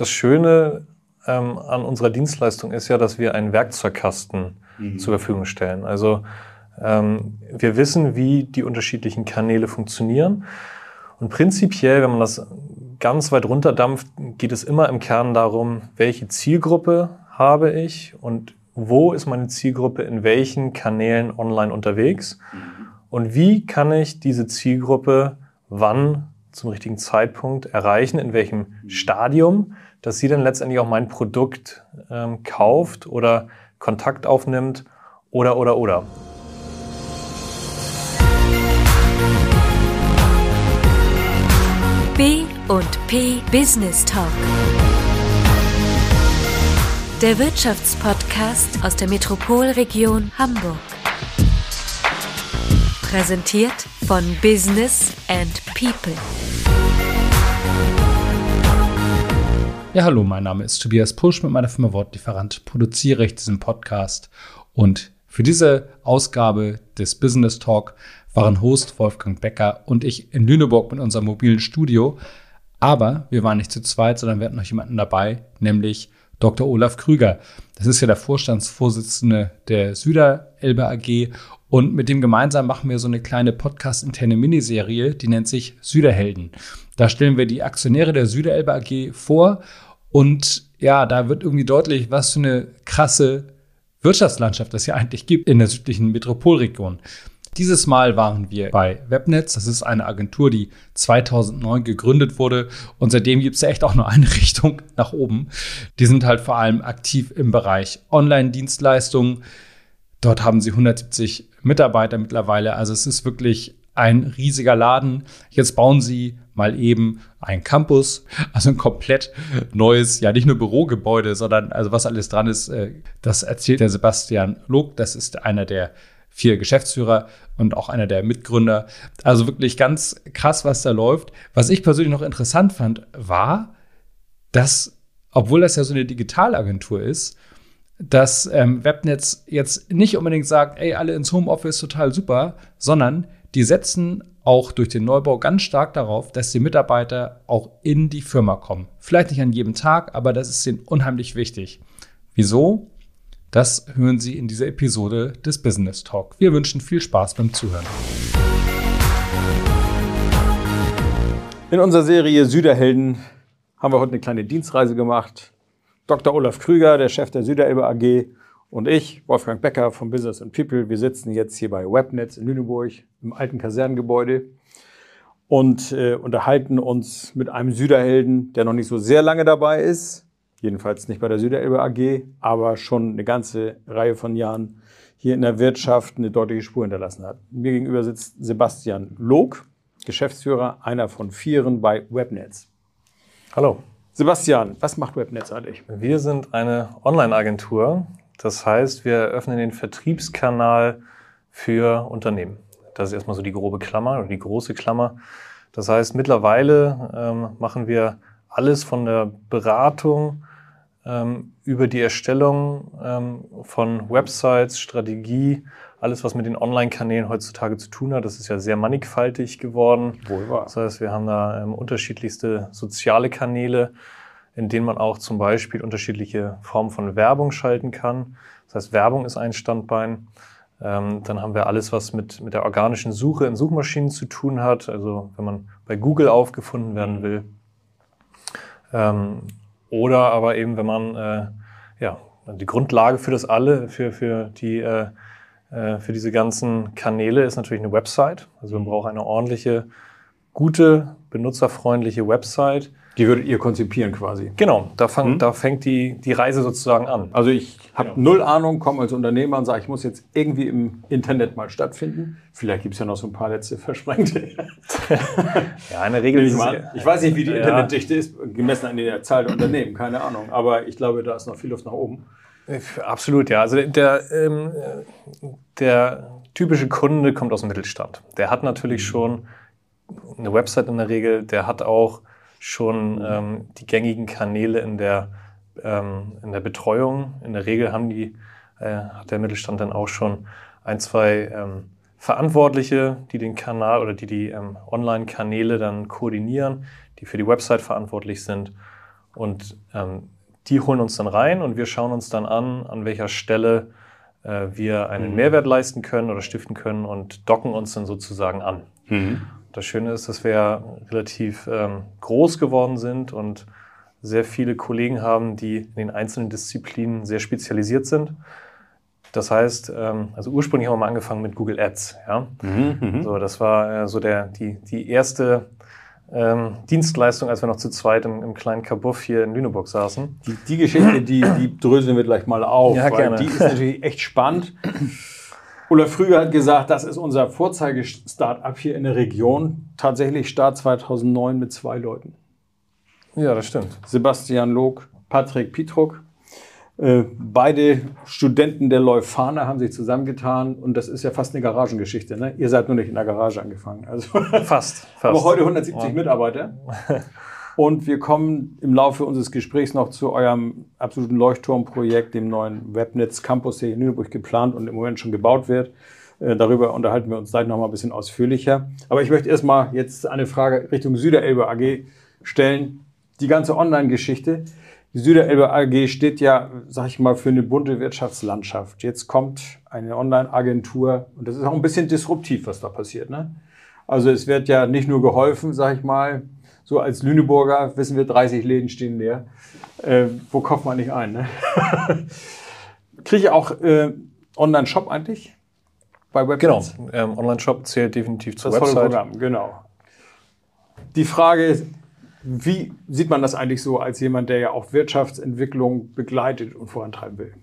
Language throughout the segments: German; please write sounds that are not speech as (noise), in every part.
das Schöne ähm, an unserer Dienstleistung ist ja, dass wir einen Werkzeugkasten mhm. zur Verfügung stellen. Also ähm, wir wissen, wie die unterschiedlichen Kanäle funktionieren. Und prinzipiell, wenn man das ganz weit runterdampft, geht es immer im Kern darum, welche Zielgruppe habe ich und wo ist meine Zielgruppe in welchen Kanälen online unterwegs mhm. und wie kann ich diese Zielgruppe wann zum richtigen Zeitpunkt erreichen, in welchem mhm. Stadium, dass sie dann letztendlich auch mein Produkt ähm, kauft oder Kontakt aufnimmt oder oder oder. B und P Business Talk. Der Wirtschaftspodcast aus der Metropolregion Hamburg. Präsentiert von Business and People. Ja, hallo, mein Name ist Tobias Pusch. Mit meiner Firma Wortlieferant produziere ich diesen Podcast. Und für diese Ausgabe des Business Talk waren Host Wolfgang Becker und ich in Lüneburg mit unserem mobilen Studio. Aber wir waren nicht zu zweit, sondern wir hatten noch jemanden dabei, nämlich Dr. Olaf Krüger. Das ist ja der Vorstandsvorsitzende der Süderelbe AG und mit dem gemeinsam machen wir so eine kleine podcast-interne Miniserie, die nennt sich Süderhelden. Da stellen wir die Aktionäre der Süderelbe AG vor und ja, da wird irgendwie deutlich, was für eine krasse Wirtschaftslandschaft es ja eigentlich gibt in der südlichen Metropolregion. Dieses Mal waren wir bei Webnetz. Das ist eine Agentur, die 2009 gegründet wurde. Und seitdem gibt es ja echt auch nur eine (laughs) Richtung nach oben. Die sind halt vor allem aktiv im Bereich Online-Dienstleistungen. Dort haben sie 170 Mitarbeiter mittlerweile. Also es ist wirklich ein riesiger Laden. Jetzt bauen sie mal eben ein Campus, also ein komplett neues, ja nicht nur Bürogebäude, sondern also was alles dran ist, äh, das erzählt der Sebastian Log. Das ist einer der vier Geschäftsführer und auch einer der Mitgründer. Also wirklich ganz krass, was da läuft. Was ich persönlich noch interessant fand, war, dass, obwohl das ja so eine Digitalagentur ist, dass ähm, Webnetz jetzt nicht unbedingt sagt, ey, alle ins Homeoffice total super, sondern die setzen auch durch den Neubau ganz stark darauf, dass die Mitarbeiter auch in die Firma kommen. Vielleicht nicht an jedem Tag, aber das ist ihnen unheimlich wichtig. Wieso? Das hören Sie in dieser Episode des Business Talk. Wir wünschen viel Spaß beim Zuhören. In unserer Serie Süderhelden haben wir heute eine kleine Dienstreise gemacht Dr. Olaf Krüger, der Chef der Süderelbe AG und ich, Wolfgang Becker vom Business and People. Wir sitzen jetzt hier bei Webnetz in Lüneburg im alten Kasernengebäude und äh, unterhalten uns mit einem Süderhelden, der noch nicht so sehr lange dabei ist. Jedenfalls nicht bei der Süderelbe AG, aber schon eine ganze Reihe von Jahren hier in der Wirtschaft eine deutliche Spur hinterlassen hat. Mir gegenüber sitzt Sebastian Log, Geschäftsführer, einer von vieren bei Webnetz. Hallo. Sebastian, was macht Webnetz eigentlich? Wir sind eine Online-Agentur. Das heißt, wir öffnen den Vertriebskanal für Unternehmen. Das ist erstmal so die grobe Klammer oder die große Klammer. Das heißt, mittlerweile ähm, machen wir alles von der Beratung ähm, über die Erstellung ähm, von Websites, Strategie, alles, was mit den Online-Kanälen heutzutage zu tun hat. Das ist ja sehr mannigfaltig geworden. Wohl wahr. Das heißt, wir haben da ähm, unterschiedlichste soziale Kanäle, in denen man auch zum Beispiel unterschiedliche Formen von Werbung schalten kann. Das heißt, Werbung ist ein Standbein. Ähm, dann haben wir alles, was mit, mit der organischen Suche in Suchmaschinen zu tun hat. Also wenn man bei Google aufgefunden werden will. Ähm, oder aber eben, wenn man äh, ja, die Grundlage für das alle, für, für die äh, äh, für diese ganzen Kanäle ist natürlich eine Website. Also man braucht eine ordentliche, gute, benutzerfreundliche Website. Die würdet ihr konzipieren quasi. Genau, da, fang, hm? da fängt die, die Reise sozusagen an. Also ich habe genau. null Ahnung, komme als Unternehmer und sage, ich muss jetzt irgendwie im Internet mal stattfinden. Vielleicht gibt es ja noch so ein paar letzte Versprengte. (laughs) ja, in der Regel ist es, Ich weiß nicht, wie die ja. Internetdichte ist, gemessen an der Zahl der Unternehmen, keine Ahnung. Aber ich glaube, da ist noch viel Luft nach oben. Absolut, ja. Also der, ähm, der typische Kunde kommt aus dem Mittelstand. Der hat natürlich mhm. schon eine Website in der Regel, der hat auch schon mhm. ähm, die gängigen Kanäle in der, ähm, in der Betreuung. In der Regel haben die, äh, hat der Mittelstand dann auch schon ein, zwei ähm, Verantwortliche, die den Kanal oder die die ähm, Online-Kanäle dann koordinieren, die für die Website verantwortlich sind. Und ähm, die holen uns dann rein und wir schauen uns dann an, an welcher Stelle äh, wir einen Mehrwert leisten können oder stiften können und docken uns dann sozusagen an. Das Schöne ist, dass wir relativ ähm, groß geworden sind und sehr viele Kollegen haben, die in den einzelnen Disziplinen sehr spezialisiert sind. Das heißt, ähm, also ursprünglich haben wir mal angefangen mit Google Ads. Ja? So, das war äh, so der, die, die erste ähm, Dienstleistung, als wir noch zu zweit im, im kleinen Kabuff hier in Lüneburg saßen. Die, die Geschichte, die, die dröseln wir gleich mal auf, Ja, weil gerne. die ist natürlich echt spannend. (laughs) Olaf Früger hat gesagt, das ist unser Vorzeige-Startup hier in der Region. Tatsächlich Start 2009 mit zwei Leuten. Ja, das stimmt. Sebastian Log, Patrick Pietruk. Äh, beide Studenten der Leuphana haben sich zusammengetan und das ist ja fast eine Garagengeschichte. Ne? Ihr seid nur nicht in der Garage angefangen. Also Fast. (laughs) fast. aber heute 170 Mitarbeiter. (laughs) Und wir kommen im Laufe unseres Gesprächs noch zu eurem absoluten Leuchtturmprojekt, dem neuen Webnetz Campus, der in Lüneburg geplant und im Moment schon gebaut wird. Äh, Darüber unterhalten wir uns gleich noch mal ein bisschen ausführlicher. Aber ich möchte erstmal jetzt eine Frage Richtung Süderelbe AG stellen. Die ganze Online-Geschichte. Die Süderelbe AG steht ja, sag ich mal, für eine bunte Wirtschaftslandschaft. Jetzt kommt eine Online-Agentur und das ist auch ein bisschen disruptiv, was da passiert. Ne? Also es wird ja nicht nur geholfen, sag ich mal, so als Lüneburger wissen wir, 30 Läden stehen leer. Äh, wo kauft man nicht ein? Ne? (laughs) Kriege ich auch äh, Online-Shop eigentlich? Bei Genau. Websites? Ähm, Online-Shop zählt definitiv zur Das Website. Programm, genau. Die Frage ist, wie sieht man das eigentlich so als jemand, der ja auch Wirtschaftsentwicklung begleitet und vorantreiben will?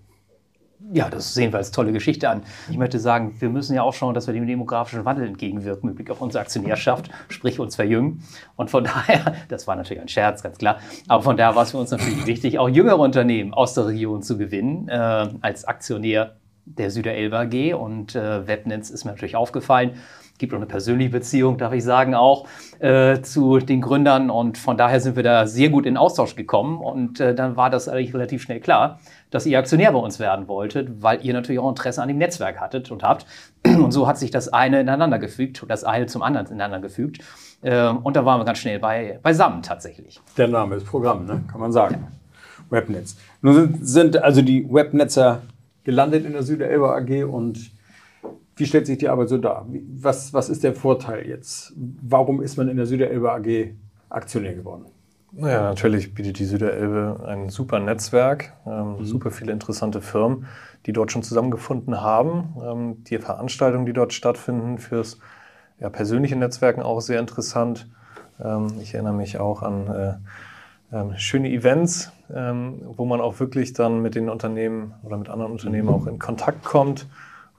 Ja, das sehen wir als tolle Geschichte an. Ich möchte sagen, wir müssen ja auch schauen, dass wir dem demografischen Wandel entgegenwirken mit Blick auf unsere Aktionärschaft, sprich uns verjüngen. Und von (laughs) daher, das war natürlich ein Scherz, ganz klar, aber von daher war es für uns natürlich wichtig, auch jüngere Unternehmen aus der Region zu gewinnen, äh, als Aktionär der Süderelbe AG. Und äh, Webnetz ist mir natürlich aufgefallen. Gibt auch eine persönliche Beziehung, darf ich sagen, auch äh, zu den Gründern. Und von daher sind wir da sehr gut in Austausch gekommen. Und äh, dann war das eigentlich relativ schnell klar, dass ihr Aktionär bei uns werden wolltet, weil ihr natürlich auch Interesse an dem Netzwerk hattet und habt. (clears throat) Und so hat sich das eine ineinander gefügt, das eine zum anderen ineinander gefügt. Ähm, Und da waren wir ganz schnell bei, beisammen tatsächlich. Der Name ist Programm, ne? kann man sagen. Webnetz. Nun sind, sind also die Webnetzer gelandet in der Süderelbe AG und wie stellt sich die Arbeit so dar? Was, was ist der Vorteil jetzt? Warum ist man in der Süderelbe AG Aktionär geworden? Naja, natürlich bietet die Süderelbe ein super Netzwerk, ähm, super viele interessante Firmen, die dort schon zusammengefunden haben. Ähm, die Veranstaltungen, die dort stattfinden, fürs ja, persönliche Netzwerken auch sehr interessant. Ähm, ich erinnere mich auch an äh, ähm, schöne Events, ähm, wo man auch wirklich dann mit den Unternehmen oder mit anderen Unternehmen auch in Kontakt kommt.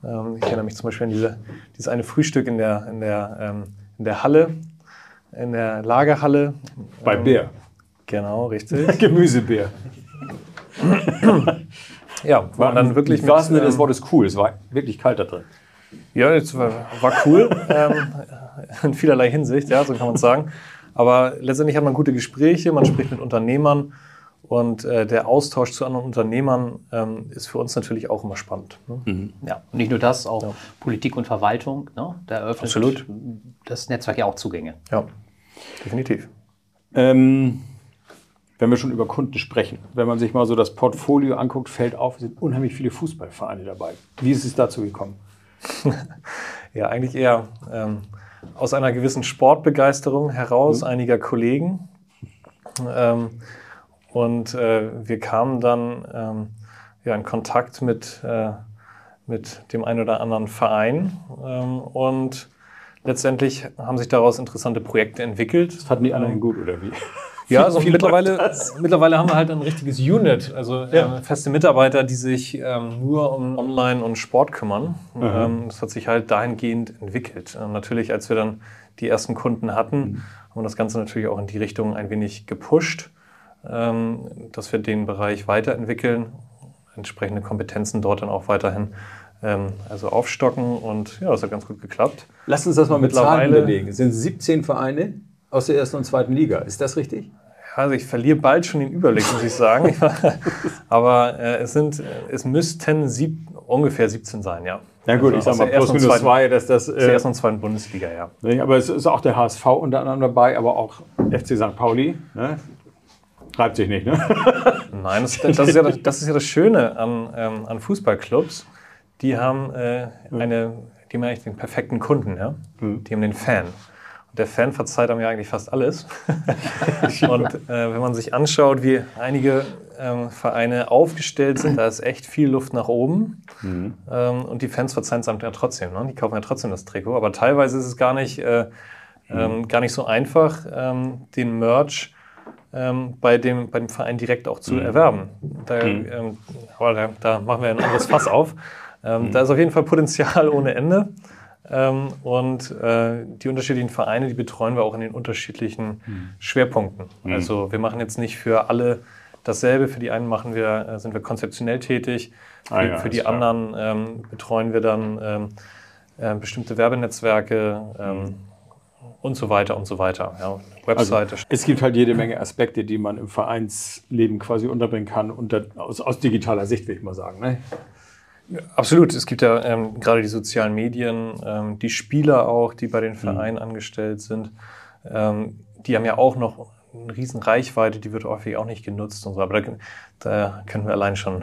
Ähm, ich erinnere mich zum Beispiel an diese, dieses eine Frühstück in der, in der, ähm, in der Halle, in der Lagerhalle. Bei Ähm, Bär. Genau, richtig. (laughs) Gemüsebär. Ja, war dann wirklich Im wahrsten Sinne des ähm, Wortes cool. Es war wirklich kalt da drin. Ja, es war, war cool, ähm, (laughs) in vielerlei Hinsicht, ja, so kann man es sagen. Aber letztendlich hat man gute Gespräche, man spricht mit Unternehmern und äh, der Austausch zu anderen Unternehmern ähm, ist für uns natürlich auch immer spannend. Ne? Ja, und nicht nur das, auch Politik und Verwaltung. Ne? Da eröffnet Absolut. das Netzwerk ja auch Zugänge. Ja, definitiv. Ähm, wenn wir schon über Kunden sprechen, wenn man sich mal so das Portfolio anguckt, fällt auf, es sind unheimlich viele Fußballvereine dabei. Wie ist es dazu gekommen? (laughs) Ja, eigentlich eher ähm, aus einer gewissen Sportbegeisterung heraus einiger Kollegen. Ähm, und äh, wir kamen dann ähm, ja, in Kontakt mit, äh, mit dem einen oder anderen Verein. Ähm, und letztendlich haben sich daraus interessante Projekte entwickelt. Fanden die anderen gut oder wie? (laughs) Ja, also mittlerweile, das? mittlerweile haben wir halt ein richtiges Unit, also Ja. äh, feste Mitarbeiter, die sich ähm, nur um Online und Sport kümmern. Ähm, das hat sich halt dahingehend entwickelt. Ähm, natürlich, als wir dann die ersten Kunden hatten, Mhm. haben wir das Ganze natürlich auch in die Richtung ein wenig gepusht, ähm, dass wir den Bereich weiterentwickeln, entsprechende Kompetenzen dort dann auch weiterhin ähm, also aufstocken und ja, das hat ganz gut geklappt. Lass uns das mal mit Zahlen Mittlerweile- belegen. Es sind 17 Vereine aus der ersten und zweiten Liga. Ist das richtig? Also ich verliere bald schon den Überblick, muss ich sagen. (laughs) Aber äh, es sind, es müssten sieb, ungefähr 17 sein, ja. Na gut, Also ich sag aus mal plus minus zweiten- zwei, dass das. Aus der Äh, ersten und zweiten Bundesliga, ja. aber es ist auch der HSV unter anderem dabei, aber auch FC St. Pauli. Ne? Treibt sich nicht, ne? (laughs) Nein, das, das, ist, ja das, das ist ja das Schöne an, ähm, an Fußballclubs. Die haben äh, eine, die haben eigentlich den perfekten Kunden, ja? Die haben den Fan. Und der Fan verzeiht einem ja eigentlich fast alles. (laughs) und äh, wenn man sich anschaut, wie einige ähm, Vereine aufgestellt sind, da ist echt viel Luft nach oben. Ähm, und die Fans verzeihen es ja trotzdem. Ne? Die kaufen ja trotzdem das Trikot. Aber teilweise ist es gar nicht, äh, ähm, gar nicht so einfach, ähm, den Merch ähm, bei, dem, bei dem Verein direkt auch zu erwerben. Da, ähm, aber da, da machen wir ein anderes Fass (laughs) auf. Ähm, Da ist auf jeden Fall Potenzial ohne Ende. Ähm, und äh, die unterschiedlichen Vereine, die betreuen wir auch in den unterschiedlichen Schwerpunkten. Also wir machen jetzt nicht für alle dasselbe. Für die einen machen wir, äh, sind wir konzeptionell tätig. Für, Ah ja, für die anderen ähm, betreuen wir dann ähm, äh, bestimmte Werbenetzwerke ähm, und so weiter und so weiter. Ja, Webseite. Es gibt halt jede Menge Aspekte, die man im Vereinsleben quasi unterbringen kann, unter, aus, aus digitaler Sicht, will ich mal sagen. Ne? Absolut. Es gibt ja ähm, gerade die sozialen Medien, ähm, die Spieler auch, die bei den Mhm. Vereinen angestellt sind. Ähm, die haben ja auch noch eine riesen Reichweite, die wird häufig auch nicht genutzt und so. Aber da, da können wir allein schon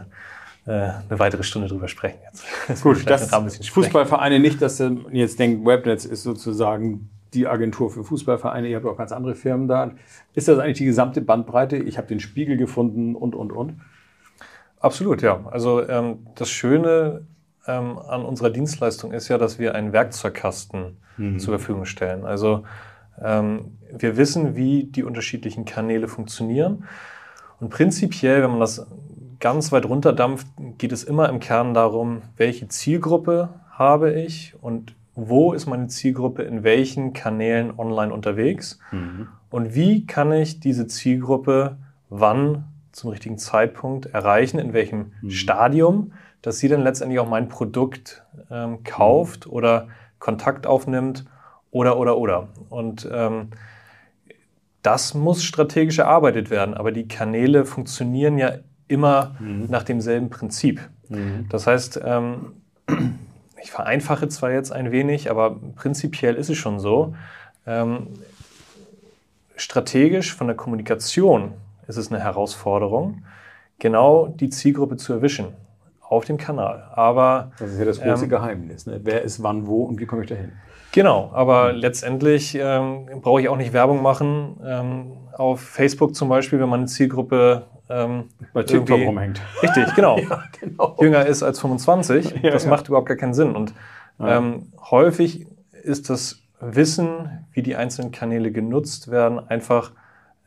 äh, eine weitere Stunde drüber sprechen jetzt. (laughs) Das Gut, das. Fußballvereine nicht, dass ihr jetzt denkt, Webnetz ist sozusagen die Agentur für Fußballvereine, ihr habt auch ganz andere Firmen da. Ist das eigentlich die gesamte Bandbreite? Ich habe den Spiegel gefunden und, und, und. Absolut, ja. Also ähm, das Schöne ähm, an unserer Dienstleistung ist ja, dass wir einen Werkzeugkasten zur Verfügung stellen. Also ähm, wir wissen, wie die unterschiedlichen Kanäle funktionieren. Und prinzipiell, wenn man das ganz weit runterdampft, geht es immer im Kern darum, welche Zielgruppe habe ich und wo ist meine Zielgruppe in welchen Kanälen online unterwegs? Und wie kann ich diese Zielgruppe wann zum richtigen Zeitpunkt erreichen, in welchem Stadium, dass sie dann letztendlich auch mein Produkt ähm, kauft oder Kontakt aufnimmt oder, oder, oder. Und ähm, das muss strategisch erarbeitet werden, aber die Kanäle funktionieren ja immer nach demselben Prinzip. Das heißt, ähm, ich vereinfache zwar jetzt ein wenig, aber prinzipiell ist es schon so. Ähm, strategisch von der Kommunikation ist es eine Herausforderung, genau die Zielgruppe zu erwischen auf dem Kanal. Aber Das ist ja das große Ähm, Geheimnis. Ne? Wer ist wann wo und wie komme ich dahin? Genau, aber letztendlich ähm, brauche ich auch nicht Werbung machen. Ähm, auf Facebook zum Beispiel, wenn meine Zielgruppe ähm, Bei TikTok rumhängt. (laughs) Richtig, genau. (laughs) genau. Jünger ist als 25. (laughs) Ja, das ja. macht überhaupt gar keinen Sinn. Und ähm, häufig ist das Wissen, wie die einzelnen Kanäle genutzt werden, einfach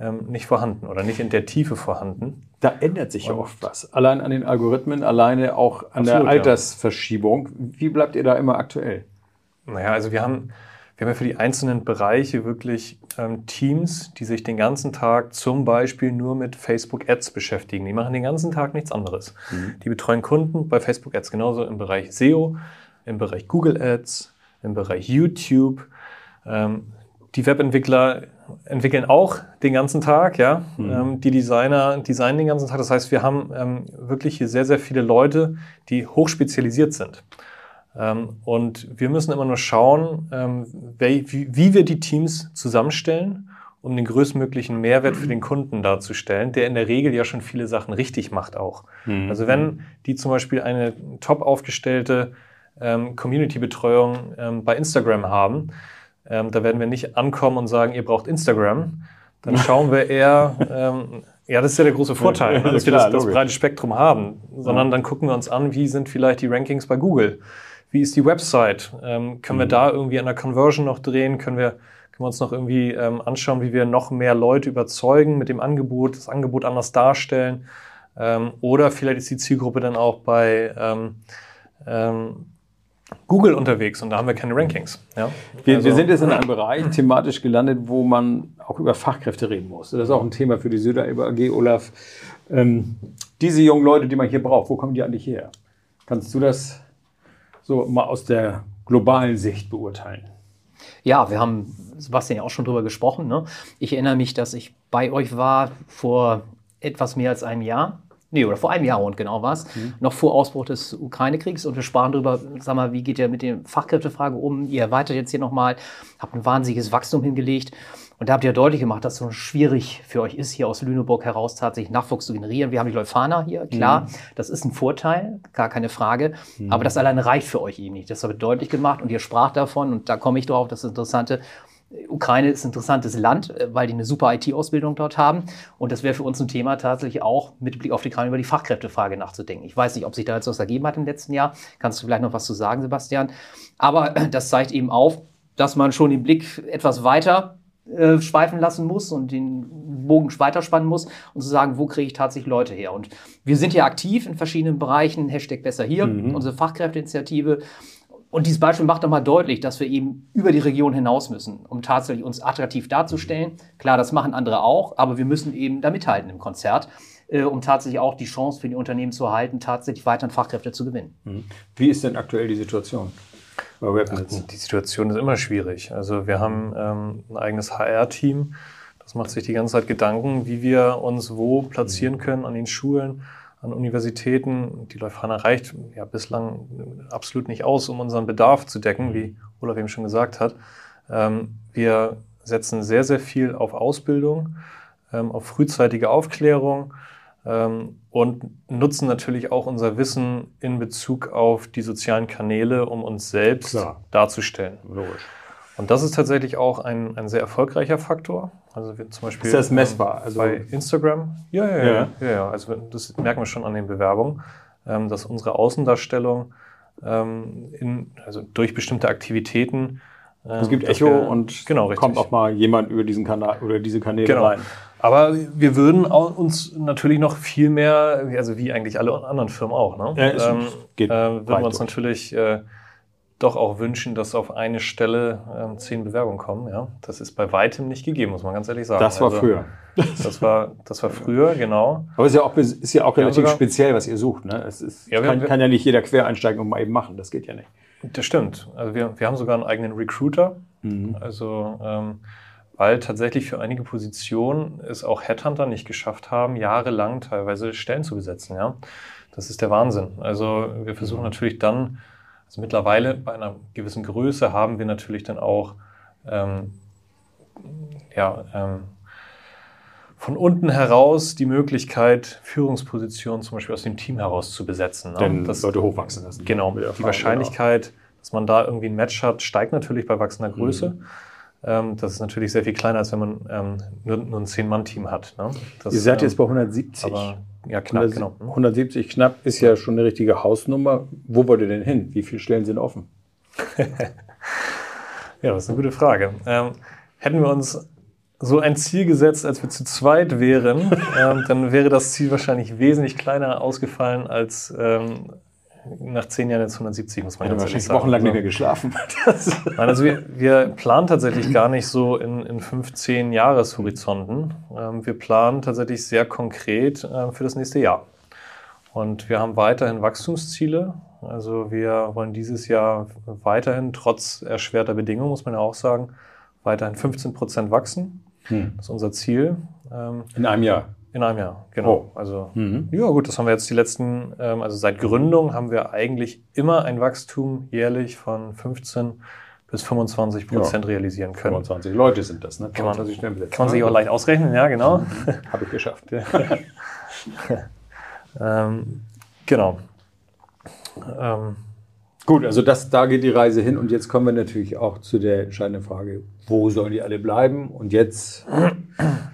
ähm, nicht vorhanden oder nicht in der Tiefe vorhanden. Da ändert sich ja oft was. Allein an den Algorithmen, alleine auch an der Absolut, ja. Altersverschiebung. Wie bleibt ihr da immer aktuell? Naja, also wir haben, wir haben ja für die einzelnen Bereiche wirklich ähm, Teams, die sich den ganzen Tag zum Beispiel nur mit Facebook Ads beschäftigen. Die machen den ganzen Tag nichts anderes. Die betreuen Kunden bei Facebook Ads genauso im Bereich SEO, im Bereich Google Ads, im Bereich YouTube. Ähm, die Webentwickler entwickeln auch den ganzen Tag, ja. Ähm, die Designer designen den ganzen Tag. Das heißt, wir haben ähm, wirklich hier sehr, sehr viele Leute, die hochspezialisiert sind. Ähm, und wir müssen immer nur schauen, ähm, wie, wir die Teams zusammenstellen, um den größtmöglichen Mehrwert für den Kunden darzustellen, der in der Regel ja schon viele Sachen richtig macht auch. Also wenn die zum Beispiel eine top aufgestellte ähm, Community-Betreuung bei Instagram haben, da werden wir nicht ankommen und sagen, ihr braucht Instagram. Dann (laughs) schauen wir eher, ja, das ist ja der große Vorteil, ne, dass wir klar, das, das logisch. breite Spektrum haben, sondern dann gucken wir uns an, wie sind vielleicht die Rankings bei Google? Wie ist die Website? Ähm, können wir Mhm. da irgendwie an der Conversion noch drehen? Können wir, können wir uns noch irgendwie ähm, anschauen, wie wir noch mehr Leute überzeugen mit dem Angebot, das Angebot anders darstellen? Ähm, oder vielleicht ist die Zielgruppe dann auch bei ähm, ähm, Google unterwegs und da haben wir keine Rankings. Ja? Wir, Also- wir sind jetzt in einem Bereich thematisch gelandet, wo man auch über Fachkräfte reden muss. Das ist auch ein Thema für die Süderelbe AG, Olaf. Ähm, diese jungen Leute, die man hier braucht, wo kommen die eigentlich her? Kannst du das so mal aus der globalen Sicht beurteilen? Ja, wir haben Sebastian ja auch schon drüber gesprochen. Ne? Ich erinnere mich, dass ich bei euch war vor etwas mehr als einem Jahr Nee, oder vor einem Jahr rund genau war es. Noch vor Ausbruch des Ukraine-Kriegs. Und wir sprachen darüber, sag mal, wie geht ihr mit der Fachkräftefrage um? Ihr erweitert jetzt hier nochmal, habt ein wahnsinniges Wachstum hingelegt. Und da habt ihr deutlich gemacht, dass es so schwierig für euch ist, hier aus Lüneburg heraus tatsächlich Nachwuchs zu generieren. Wir haben die Leuphana hier, klar, das ist ein Vorteil, gar keine Frage. Aber das alleine reicht für euch eben nicht. Das habt ihr deutlich gemacht und ihr sprach davon, und da komme ich drauf, das Interessante, Ukraine ist ein interessantes Land, äh, weil die eine super IT-Ausbildung dort haben. Und das wäre für uns ein Thema tatsächlich auch mit Blick auf die Ukraine über die Fachkräftefrage nachzudenken. Ich weiß nicht, ob sich da jetzt was ergeben hat im letzten Jahr. Kannst du vielleicht noch was zu sagen, Sebastian? Aber äh, das zeigt eben auf, dass man schon den Blick etwas weiter äh, schweifen lassen muss und den Bogen weiterspannen muss und zu sagen, wo kriege ich tatsächlich Leute her? Und wir sind ja aktiv in verschiedenen Bereichen, Hashtag besser hier, unsere Fachkräfteinitiative. Und dieses Beispiel macht nochmal deutlich, dass wir eben über die Region hinaus müssen, um tatsächlich uns attraktiv darzustellen. Klar, das machen andere auch, aber wir müssen eben da mithalten im Konzert, äh, um tatsächlich auch die Chance für die Unternehmen zu erhalten, tatsächlich weiterhin Fachkräfte zu gewinnen. Wie ist denn aktuell die Situation bei Webnetz? Die Situation ist immer schwierig. Also wir haben ähm, ein eigenes HR-Team, das macht sich die ganze Zeit Gedanken, wie wir uns wo platzieren können an den Schulen, an Universitäten. Die Leuphana reicht ja bislang absolut nicht aus, um unseren Bedarf zu decken, wie Olaf eben schon gesagt hat. Ähm, wir setzen sehr, sehr viel auf Ausbildung, ähm, auf frühzeitige Aufklärung ähm, und nutzen natürlich auch unser Wissen in Bezug auf die sozialen Kanäle, um uns selbst Klar. darzustellen. Logisch. Und das ist tatsächlich auch ein, ein sehr erfolgreicher Faktor. Also wir zum Beispiel Ist das messbar? ähm, Also- bei Instagram. Ja, ja, ja, Ja. ja. Also das merken wir schon an den Bewerbungen, ähm, dass unsere Außendarstellung ähm, in, also durch bestimmte Aktivitäten. Es gibt Echo wir- und genau, richtig. kommt auch mal jemand über diesen Kanal oder diese Kanäle Genau. rein. Aber wir würden uns natürlich noch viel mehr, also wie eigentlich alle anderen Firmen auch, ne? Ja, ähm, geht äh, würden wir uns durch. natürlich äh, doch auch wünschen, dass auf eine Stelle ähm, zehn Bewerbungen kommen. Ja, das ist bei weitem nicht gegeben, muss man ganz ehrlich sagen. Das war Also, früher. Das war, das war früher, genau. Aber es ist ja auch, ist ja auch relativ sogar- speziell, was ihr sucht. Ne? Es ist, Ja, kann, wir- kann ja nicht jeder quer einsteigen und mal eben machen. Das geht ja nicht. Das stimmt. Also wir, wir haben sogar einen eigenen Recruiter. Also ähm, weil tatsächlich für einige Positionen es auch Headhunter nicht geschafft haben, jahrelang teilweise Stellen zu besetzen. Ja, das ist der Wahnsinn. Also wir versuchen natürlich dann, also mittlerweile bei einer gewissen Größe haben wir natürlich dann auch ähm, ja, ähm, von unten heraus die Möglichkeit, Führungspositionen zum Beispiel aus dem Team heraus zu besetzen. ne? Denn Das- Leute hochwachsen lassen. Genau, die Erfahrung, Wahrscheinlichkeit, dass man da irgendwie ein Match hat, steigt natürlich bei wachsender Größe. Mhm. Ähm, das ist natürlich sehr viel kleiner, als wenn man ähm, nur, nur ein Zehn-Mann-Team hat. Ne? Das, Ihr seid ähm, jetzt bei 170. aber ja, knapp, genau. 170 knapp ist ja schon eine richtige Hausnummer. Wo wollt ihr denn hin? Wie viele Stellen sind offen? (laughs) Ja, das ist eine gute Frage. Ähm, hätten wir uns so ein Ziel gesetzt, als wir zu zweit wären, (laughs) ähm, dann wäre das Ziel wahrscheinlich wesentlich kleiner ausgefallen als ähm, nach zehn Jahren jetzt 170, muss man habe ganz wahrscheinlich sagen. wochenlang nicht mehr geschlafen. (laughs) Nein, also wir, wir planen tatsächlich gar nicht so in, in 15 Jahreshorizonten. Ähm, wir planen tatsächlich sehr konkret äh, für das nächste Jahr. Und wir haben weiterhin Wachstumsziele. Also wir wollen dieses Jahr weiterhin, trotz erschwerter Bedingungen, muss man ja auch sagen, weiterhin 15 Prozent wachsen. Das ist unser Ziel. Ähm, in einem Jahr. In einem Jahr, genau. Also, ja, gut, das haben wir jetzt die letzten, ähm, also seit Gründung haben wir eigentlich immer ein Wachstum jährlich von 15 bis 25 Prozent realisieren können. 25 Leute sind das, ne? Kann man, 25 Stellen besetzt. kann man sich auch leicht ausrechnen, ja, genau. Habe ich geschafft. (laughs) ähm, genau. Ähm, Gut, also das, da geht die Reise hin und jetzt kommen wir natürlich auch zu der entscheidenden Frage, wo sollen die alle bleiben? Und jetzt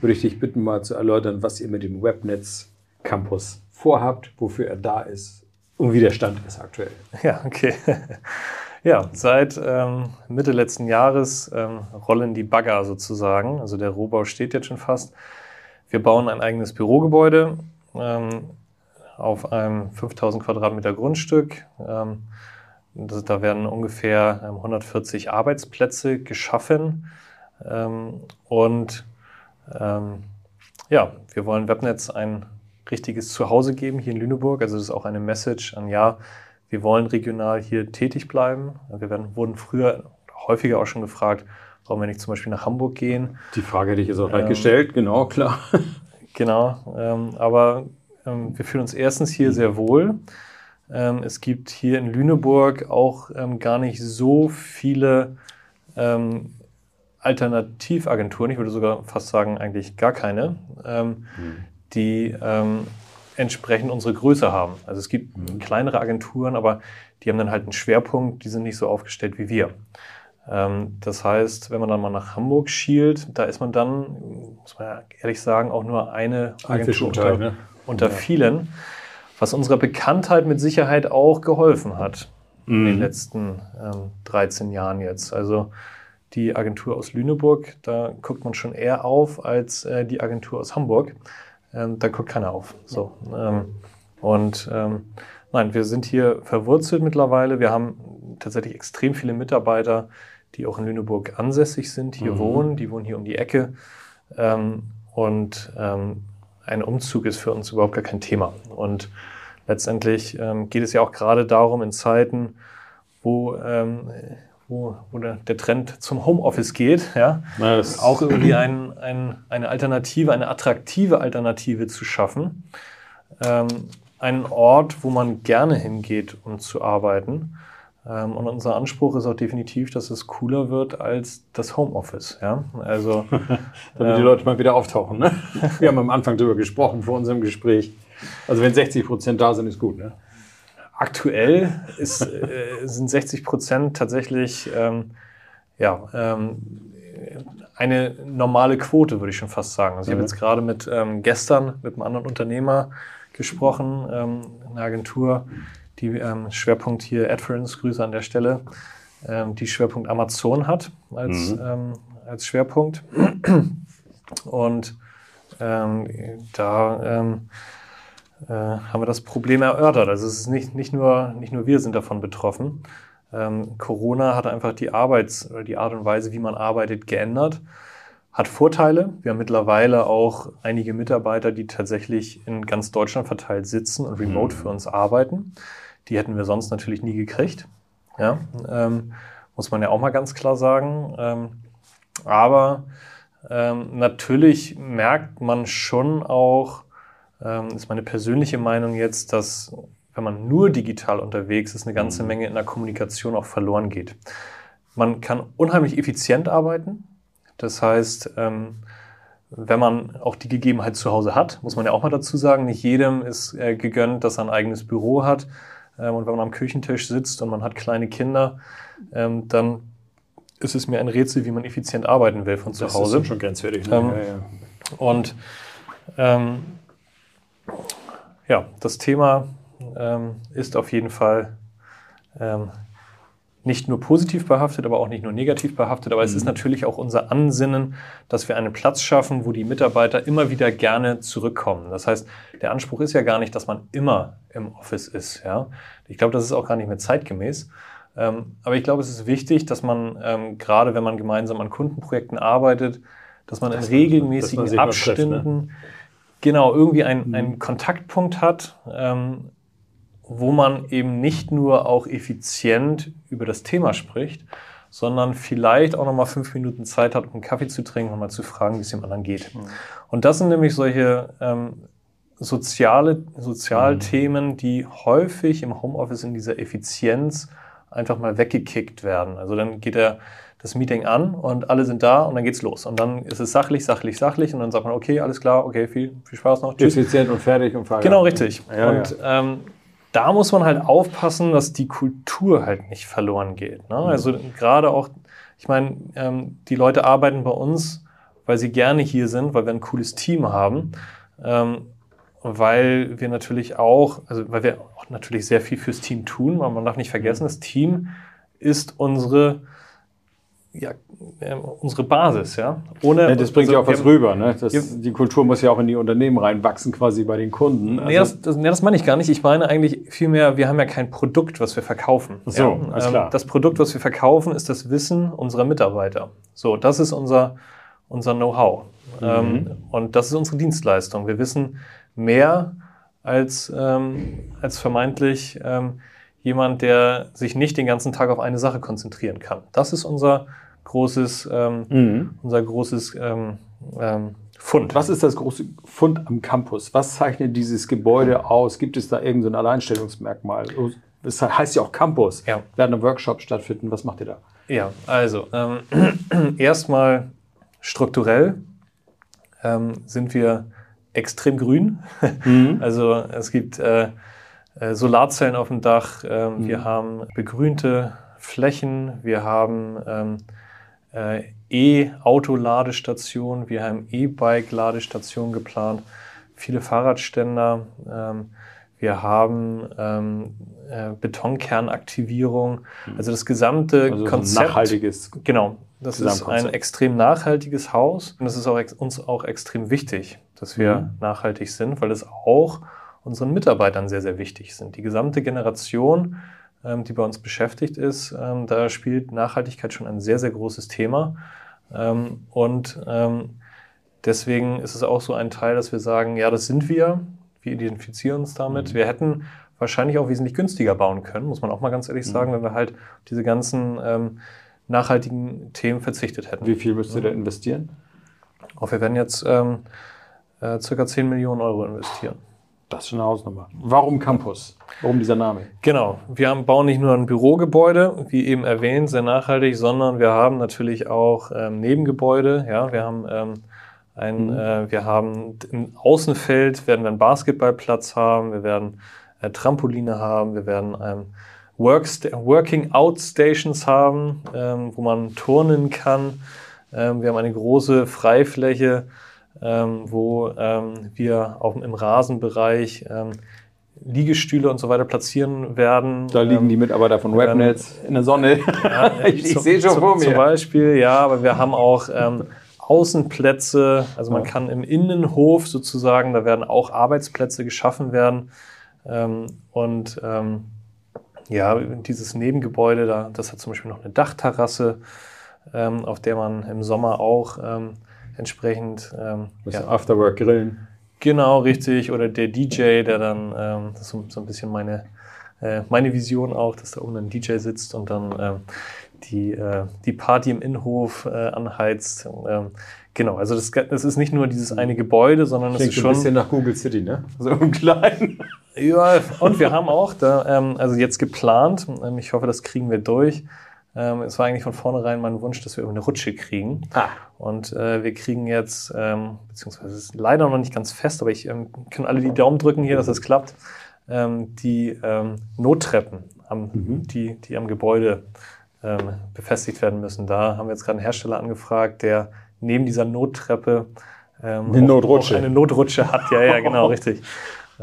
würde ich dich bitten, mal zu erläutern, was ihr mit dem Webnetz Campus vorhabt, wofür er da ist und wie der Stand ist aktuell. Ja, okay. (laughs) Ja, seit ähm, Mitte letzten Jahres ähm, rollen die Bagger sozusagen. Also der Rohbau steht jetzt schon fast. Wir bauen ein eigenes Bürogebäude ähm, auf einem 5000 Quadratmeter Grundstück. Ähm, das, da werden ungefähr ähm, 140 Arbeitsplätze geschaffen. Ähm, und ähm, ja, wir wollen Webnetz ein richtiges Zuhause geben hier in Lüneburg. Also das ist auch eine Message an ja, wir wollen regional hier tätig bleiben. Wir werden, wurden früher häufiger auch schon gefragt, warum wir nicht zum Beispiel nach Hamburg gehen. Die Frage hätte ich jetzt auch gleich Ähm, gestellt, genau, klar. (laughs) Genau, ähm, aber ähm, wir fühlen uns erstens hier sehr wohl. Ähm, es gibt hier in Lüneburg auch ähm, gar nicht so viele Alternativagenturen, ich würde sogar fast sagen, eigentlich gar keine, ähm, mhm. die ähm, entsprechend unsere Größe haben. Also es gibt mhm. kleinere Agenturen, aber die haben dann halt einen Schwerpunkt, die sind nicht so aufgestellt wie wir. Ähm, das heißt, wenn man dann mal nach Hamburg schielt, da ist man dann, muss man ja ehrlich sagen, auch nur eine Agentur unter, ne? unter ja. vielen, was unserer Bekanntheit mit Sicherheit auch geholfen hat mhm. in den mhm. letzten ähm, 13 Jahren jetzt. Also die Agentur aus Lüneburg, da guckt man schon eher auf als äh, die Agentur aus Hamburg. Ähm, da guckt keiner auf. So. Ähm, und ähm, nein, wir sind hier verwurzelt mittlerweile. Wir haben tatsächlich extrem viele Mitarbeiter, die auch in Lüneburg ansässig sind, hier mhm. wohnen. Die wohnen hier um die Ecke. Ähm, und ähm, ein Umzug ist für uns überhaupt gar kein Thema. Und letztendlich ähm, geht es ja auch gerade darum, in Zeiten, wo wo, wo der, der, Trend zum Homeoffice geht, ja, Na, auch irgendwie ein, ein, eine Alternative, eine attraktive Alternative zu schaffen. Ähm, einen Ort, wo man gerne hingeht, um zu arbeiten. Ähm, und unser Anspruch ist auch definitiv, dass es cooler wird als das Homeoffice. Ja? Also, (laughs) Damit ähm, die Leute mal wieder auftauchen. Ne? (laughs) Wir haben am Anfang darüber gesprochen vor unserem Gespräch. Also wenn 60 Prozent da sind, ist gut. Ne? Aktuell ist, äh, sind 60 Prozent tatsächlich ähm, ja, ähm, eine normale Quote, würde ich schon fast sagen. Also ich mhm. habe jetzt gerade mit ähm, gestern mit einem anderen Unternehmer gesprochen, ähm, eine Agentur, die ähm, Schwerpunkt hier Adference, Grüße an der Stelle, ähm, die Schwerpunkt Amazon hat als, mhm. ähm, als Schwerpunkt. Und ähm, da haben wir das Problem erörtert. Also es ist nicht, nicht, nur, nicht nur wir sind davon betroffen. Ähm, Corona hat einfach die Arbeits- oder die Art und Weise, wie man arbeitet, geändert. Hat Vorteile. Wir haben mittlerweile auch einige Mitarbeiter, die tatsächlich in ganz Deutschland verteilt sitzen und remote mhm. für uns arbeiten. Die hätten wir sonst natürlich nie gekriegt. Ja, ähm, muss man ja auch mal ganz klar sagen. Ähm, aber ähm, natürlich merkt man schon auch, ähm, ist meine persönliche Meinung jetzt, dass wenn man nur digital unterwegs ist, eine ganze mhm. Menge in der Kommunikation auch verloren geht. Man kann unheimlich effizient arbeiten. Das heißt, ähm, wenn man auch die Gegebenheit zu Hause hat, muss man ja auch mal dazu sagen, nicht jedem ist äh, gegönnt, dass er ein eigenes Büro hat. Ähm, und wenn man am Küchentisch sitzt und man hat kleine Kinder, dann ist es mir ein Rätsel, wie man effizient arbeiten will von zu Hause. Das ist schon grenzwertig. Ne? Ja, ja. Und ähm, ja, das Thema ähm, ist auf jeden Fall ähm, nicht nur positiv behaftet, aber auch nicht nur negativ behaftet. Aber mhm. es ist mhm. natürlich auch unser Ansinnen, dass wir einen Platz schaffen, wo die Mitarbeiter immer wieder gerne zurückkommen. Das heißt, der Anspruch ist ja gar nicht, dass man immer im Office ist. Ja? Ich glaube, das ist auch gar nicht mehr zeitgemäß. Ähm, aber ich glaube, es ist wichtig, dass man ähm, gerade, wenn man gemeinsam an Kundenprojekten arbeitet, dass man das in regelmäßigen man Abständen trifft, ne? Genau irgendwie ein, mhm. einen Kontaktpunkt hat, ähm, wo man eben nicht nur auch effizient über das Thema spricht, sondern vielleicht auch nochmal fünf Minuten Zeit hat, um einen Kaffee zu trinken und mal zu fragen, wie es dem anderen geht. Mhm. Und das sind nämlich solche ähm, soziale Sozialthemen, mhm. die häufig im Homeoffice in dieser Effizienz einfach mal weggekickt werden. Also dann geht der das Meeting an und alle sind da und dann geht's los. Und dann ist es sachlich, sachlich, sachlich und dann sagt man, okay, alles klar, okay, viel, viel Spaß noch. Tschüss. Effizient und fertig und Feierabend. Genau, richtig. Ja, und ja. Ähm, da muss man halt aufpassen, dass die Kultur halt nicht verloren geht. Ne? Mhm. Also gerade auch, ich meine, ähm, die Leute arbeiten bei uns, weil sie gerne hier sind, weil wir ein cooles Team haben. Ähm, weil wir natürlich auch, also weil wir auch natürlich sehr viel fürs Team tun, weil man darf nicht vergessen, mhm. das Team ist unsere ja, äh, unsere Basis, ja. Ohne, ja, das bringt also, ja auch was rüber, ne? Das, die Kultur muss ja auch in die Unternehmen reinwachsen, quasi bei den Kunden. Also nee, das, das, nee, das meine ich gar nicht. Ich meine eigentlich vielmehr, wir haben ja kein Produkt, was wir verkaufen. so, ja. alles klar. Ähm, das Produkt, was wir verkaufen, ist das Wissen unserer Mitarbeiter. So, das ist unser, unser Know-how. Mhm. Ähm, und das ist unsere Dienstleistung. Wir wissen mehr als, ähm, als vermeintlich ähm, jemand, der sich nicht den ganzen Tag auf eine Sache konzentrieren kann. Das ist unser großes, ähm, mhm. unser großes ähm, ähm, Fund. Was ist das große Fund am Campus? Was zeichnet dieses Gebäude aus? Gibt es da irgendein Alleinstellungsmerkmal? Das heißt ja auch Campus. Ja. Werden Workshops stattfinden? Was macht ihr da? Ja, also ähm, (clears throat) erstmal strukturell ähm, sind wir extrem grün. (laughs) Also es gibt äh, äh, Solarzellen auf dem Dach, ähm, wir haben begrünte Flächen, wir haben ähm, äh, E-Auto-Ladestationen, wir haben E-Bike-Ladestationen geplant, viele Fahrradständer, ähm, wir haben ähm, äh, Betonkernaktivierung, also das gesamte Also so ein Konzept. nachhaltiges Genau, das ist ein extrem nachhaltiges Haus. Und es ist auch uns auch extrem wichtig, dass wir Mhm. nachhaltig sind, weil es auch unseren Mitarbeitern sehr, sehr wichtig sind. Die gesamte Generation, die bei uns beschäftigt ist, ähm, da spielt Nachhaltigkeit schon ein sehr, sehr großes Thema. Ähm, und ähm, deswegen ist es auch so ein Teil, dass wir sagen, ja, das sind wir, wir identifizieren uns damit. Mhm. Wir hätten wahrscheinlich auch wesentlich günstiger bauen können, muss man auch mal ganz Mhm. ehrlich sagen, wenn wir halt diese ganzen ähm, nachhaltigen Themen verzichtet hätten. Wie viel müsst ihr da investieren? Auch wir werden jetzt ähm, äh, circa 10 Millionen Euro investieren. Das ist schon eine Hausnummer. Warum Campus? Warum dieser Name? Genau, wir haben, bauen nicht nur ein Bürogebäude, wie eben erwähnt, sehr nachhaltig, sondern wir haben natürlich auch ähm, Nebengebäude. Ja, wir haben ähm, ein, äh, wir haben im Außenfeld werden wir einen Basketballplatz haben, wir werden äh, Trampoline haben, wir werden ähm, Worksta Working Out Stations haben, ähm, wo man turnen kann. Ähm, wir haben eine große Freifläche, ähm, wo ähm, wir auch im Rasenbereich ähm, Liegestühle und so weiter platzieren werden. Da liegen Ähm, die Mitarbeiter von Webnetz in der Sonne. ja, (laughs) ich zum- sehe schon zum- vor mir. Zum Beispiel, ja, aber wir haben auch ähm, Außenplätze, also man kann im Innenhof sozusagen, da werden auch Arbeitsplätze geschaffen werden. Ähm, und ähm, ja, dieses Nebengebäude, da, das hat zum Beispiel noch eine Dachterrasse, ähm, auf der man im Sommer auch ähm, entsprechend ähm, Bisschen ja, Afterwork grillen. Genau, richtig. Oder der DJ, der dann, ähm, das ist so, so ein bisschen meine, äh, meine Vision auch, dass da oben ein DJ sitzt und dann ähm, die, äh, die Party im Innenhof äh, anheizt. Ähm, genau, also das, das ist nicht nur dieses eine Gebäude, sondern es Klingt ist so ein schon. bisschen nach Google City, ne? So im Kleinen. Ja, und wir haben auch da, ähm, also jetzt geplant, ähm, ich hoffe, das kriegen wir durch. Ähm, es war eigentlich von vornherein mein Wunsch, dass wir eine Rutsche kriegen. Ah. Und äh, wir kriegen jetzt, ähm, beziehungsweise es ist leider noch nicht ganz fest, aber ich ähm, kann alle die Daumen drücken hier, dass es klappt, ähm, die ähm, Nottreppen, am, die, die am Gebäude ähm, befestigt werden müssen. Da haben wir jetzt gerade einen Hersteller angefragt, der neben dieser Nottreppe Eine Notrutsche. Auch eine Notrutsche hat. Ja, ja, genau, (laughs) richtig.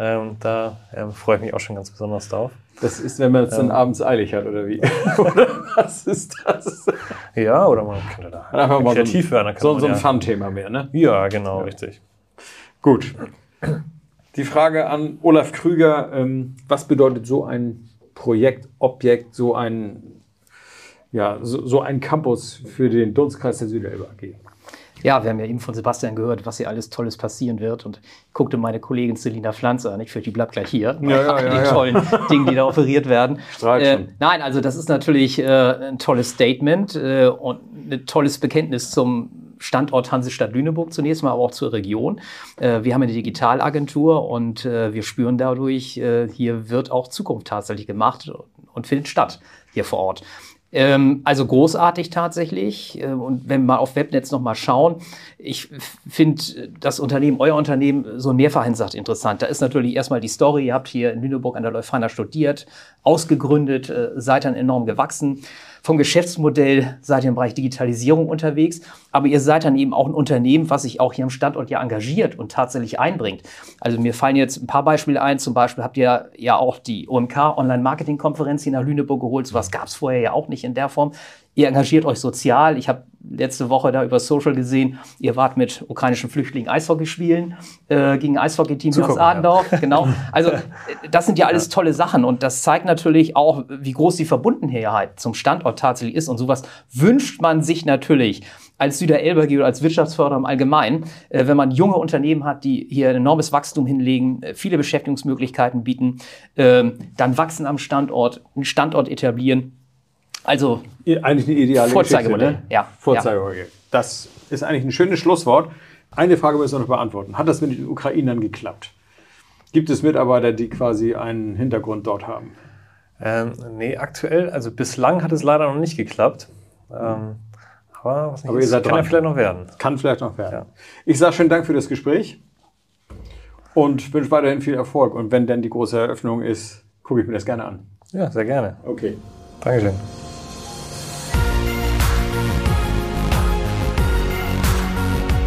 Ähm, da ähm, freue ich mich auch schon ganz besonders drauf. Das ist, wenn man es dann abends eilig hat, oder wie? (laughs) oder was ist das? Ja, oder man könnte da Einfach mal kreativ so werden. ein, kann so, so ein ja, Fun-Thema mehr, ne? Ja, genau, richtig. Gut. Die Frage an Olaf Krüger: ähm, Was bedeutet so ein Projekt, Objekt, so ein, ja, so, so ein Campus für den Dunstkreis der Süderelbe AG? Ja, wir haben ja eben von Sebastian gehört, was hier alles Tolles passieren wird. Und ich guckte meine Kollegin Selina Pflanz an. Ich fürchte, die bleibt gleich hier. Ja, ja, ja, den ja. tollen Dingen, die da offeriert werden. Äh, nein, also das ist natürlich äh, ein tolles Statement äh, und ein tolles Bekenntnis zum Standort Hansestadt Lüneburg zunächst mal, aber auch zur Region. Äh, wir haben eine Digitalagentur und äh, wir spüren dadurch, äh, hier wird auch Zukunft tatsächlich gemacht und findet statt hier vor Ort. Ähm, also großartig tatsächlich. Äh, Und wenn wir mal auf Webnetz nochmal schauen, ich finde das Unternehmen, euer Unternehmen, so ein Mehrfachhinsicht interessant. Da ist natürlich erstmal die Story. Ihr habt hier in Lüneburg an der Leuphana studiert, ausgegründet, äh, seid dann enorm gewachsen. Vom Geschäftsmodell seid ihr im Bereich Digitalisierung unterwegs, aber ihr seid dann eben auch ein Unternehmen, was sich auch hier am Standort ja engagiert und tatsächlich einbringt. Also mir fallen jetzt ein paar Beispiele ein. Zum Beispiel habt ihr ja auch die OMK Online-Marketing-Konferenz hier nach Lüneburg geholt. Sowas gab es vorher ja auch nicht in der Form. Ihr engagiert euch sozial. Ich habe letzte Woche da über Social gesehen, ihr wart mit ukrainischen Flüchtlingen Eishockey spielen, äh, gegen Eishockey-Team aus Zugucken, ja. Adendorf. Genau. (laughs) Also äh, das sind ja alles tolle Sachen und das zeigt natürlich auch, wie groß die Verbundenheit zum Standort tatsächlich ist. Und sowas wünscht man sich natürlich als Süderelberg oder als Wirtschaftsförderer im Allgemeinen, äh, wenn man junge Unternehmen hat, die hier ein enormes Wachstum hinlegen, äh, viele Beschäftigungsmöglichkeiten bieten, ähm, dann wachsen am Standort, einen Standort etablieren. Also Eigentlich eine ideale Vorzeigemodell, Geschichte, ne? ja. Vorzeigemodell. Das ist eigentlich ein schönes Schlusswort. Eine Frage müssen wir noch beantworten. Hat das mit den Ukrainern geklappt? Gibt es Mitarbeiter, die quasi einen Hintergrund dort haben? Ähm, nee, aktuell, also bislang hat es leider noch nicht geklappt. Ähm, aber was nicht Aber ist, ihr seid kann ja dran. vielleicht noch werden. Kann vielleicht noch werden. Ja. Ich sage schönen Dank für das Gespräch und wünsche weiterhin viel Erfolg. Und wenn denn die große Eröffnung ist, gucke ich mir das gerne an. Ja, sehr gerne. Okay. Dankeschön.